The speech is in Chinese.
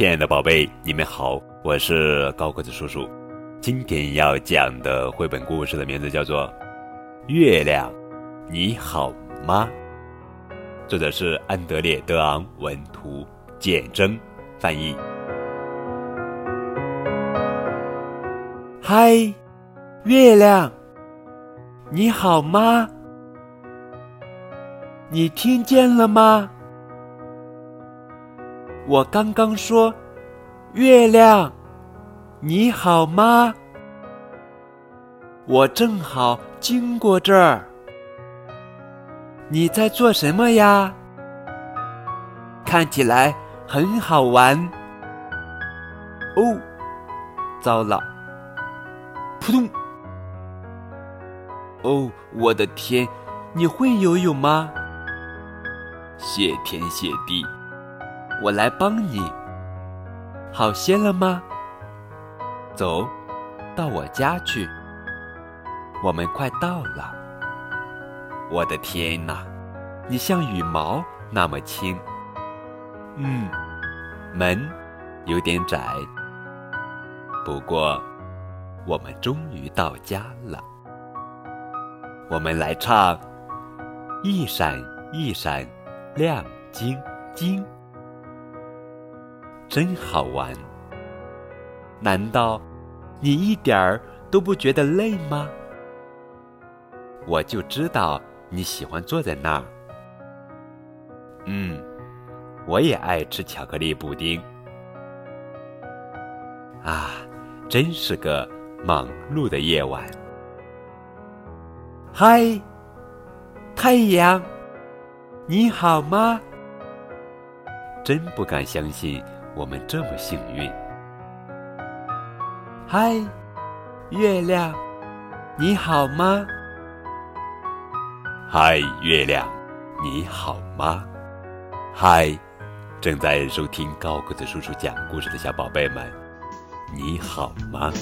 亲爱的宝贝，你们好，我是高个子叔叔。今天要讲的绘本故事的名字叫做《月亮，你好吗》，作者是安德烈·德昂文图，简真翻译。嗨，月亮，你好吗？你听见了吗？我刚刚说：“月亮，你好吗？”我正好经过这儿。你在做什么呀？看起来很好玩。哦，糟了！扑通！哦，我的天！你会游泳吗？谢天谢地，我来帮你。好些了吗？走，到我家去。我们快到了。我的天哪，你像羽毛那么轻。嗯，门有点窄，不过我们终于到家了。我们来唱：一闪一闪。亮晶晶，真好玩。难道你一点儿都不觉得累吗？我就知道你喜欢坐在那儿。嗯，我也爱吃巧克力布丁。啊，真是个忙碌的夜晚。嗨，太阳。你好吗？真不敢相信我们这么幸运。嗨，月亮，你好吗？嗨，月亮，你好吗？嗨，正在收听高个子叔叔讲故事的小宝贝们，你好吗？